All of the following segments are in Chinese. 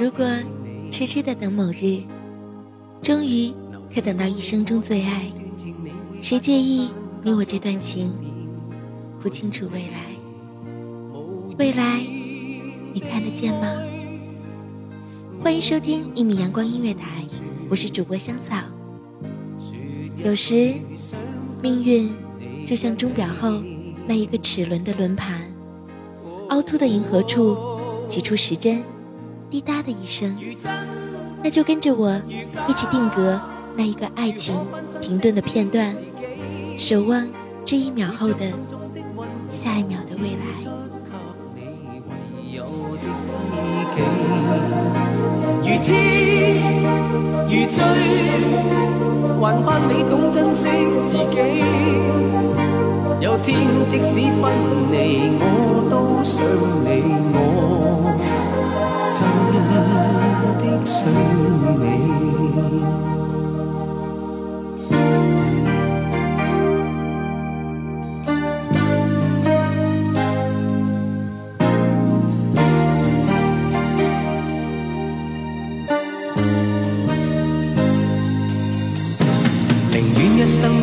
如果痴痴的等某日，终于可等到一生中最爱，谁介意你我这段情？不清楚未来，未来你看得见吗？欢迎收听一米阳光音乐台，我是主播香草。有时，命运就像钟表后那一个齿轮的轮盘，凹凸的银河处挤出时针，滴答的一声，那就跟着我一起定格那一个爱情停顿的片段，守望这一秒后的下一秒的未来。如痴如醉，还盼你懂珍惜自己。有天即使分离，我都想你，我真的想你。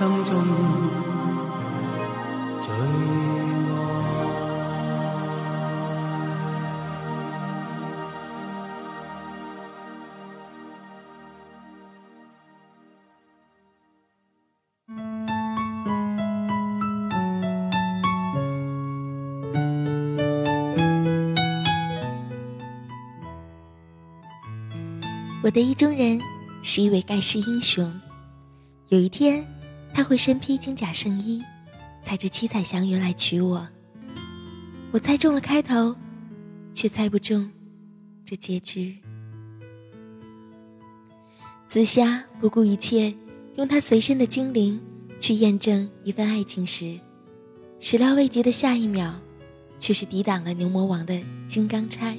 我的意中人是一位盖世英雄，有一天他会身披金甲圣衣，踩着七彩祥云来娶我。我猜中了开头，却猜不中这结局。紫霞不顾一切，用她随身的精灵去验证一份爱情时，始料未及的下一秒，却是抵挡了牛魔王的金刚钗。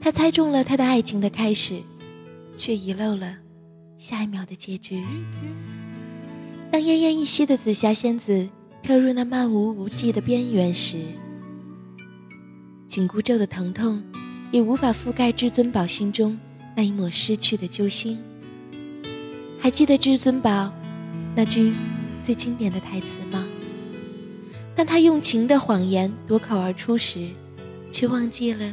他猜中了他的爱情的开始。却遗漏了下一秒的结局。当奄奄一息的紫霞仙子飘入那漫无无际的边缘时，紧箍咒的疼痛也无法覆盖至尊宝心中那一抹失去的揪心。还记得至尊宝那句最经典的台词吗？当他用情的谎言夺口而出时，却忘记了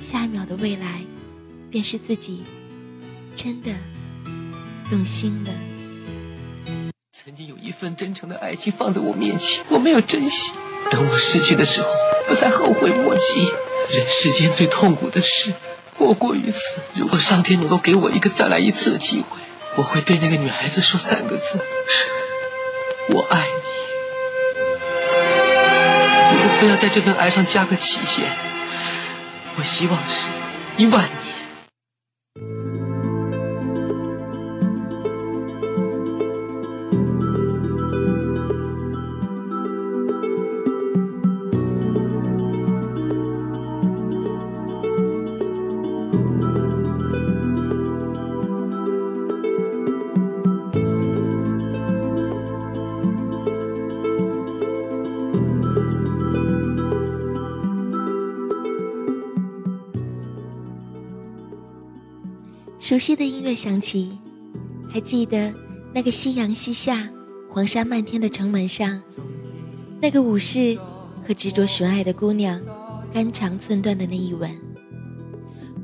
下一秒的未来便是自己。真的动心了。曾经有一份真诚的爱情放在我面前，我没有珍惜。等我失去的时候，我才后悔莫及。人世间最痛苦的事，莫过于此。如果上天能够给我一个再来一次的机会，我会对那个女孩子说三个字：我爱你。如果非要在这份爱上加个期限。我希望是一万年。熟悉的音乐响起，还记得那个夕阳西下、黄沙漫天的城门上，那个武士和执着寻爱的姑娘肝肠寸断的那一吻。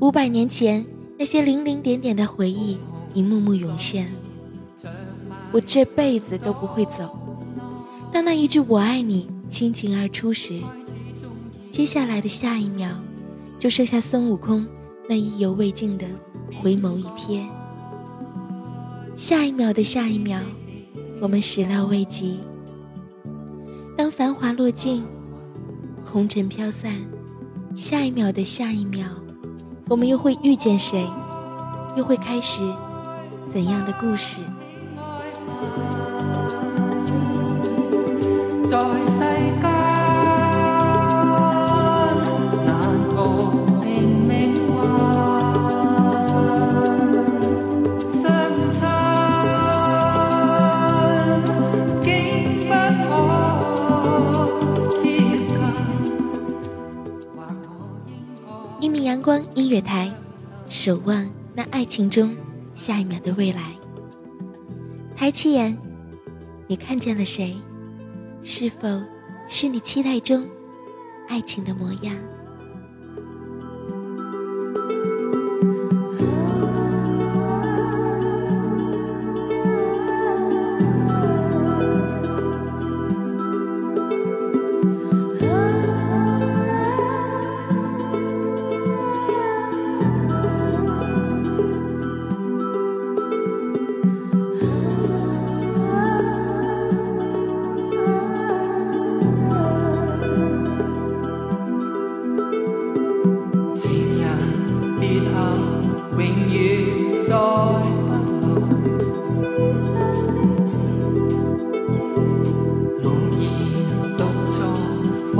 五百年前，那些零零点点的回忆一幕幕涌现。我这辈子都不会走。当那一句“我爱你”倾情而出时，接下来的下一秒，就剩下孙悟空那意犹未尽的。回眸一瞥，下一秒的下一秒，我们始料未及。当繁华落尽，红尘飘散，下一秒的下一秒，我们又会遇见谁？又会开始怎样的故事？守望那爱情中下一秒的未来。抬起眼，你看见了谁？是否是你期待中爱情的模样？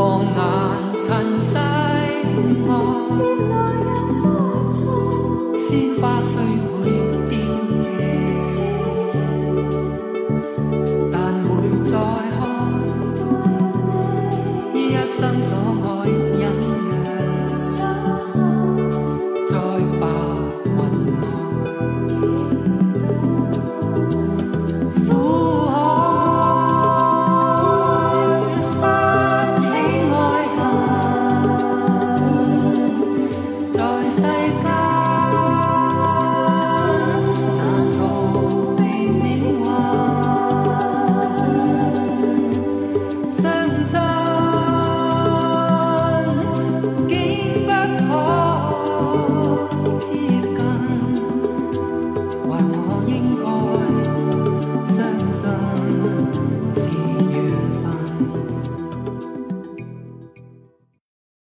放眼。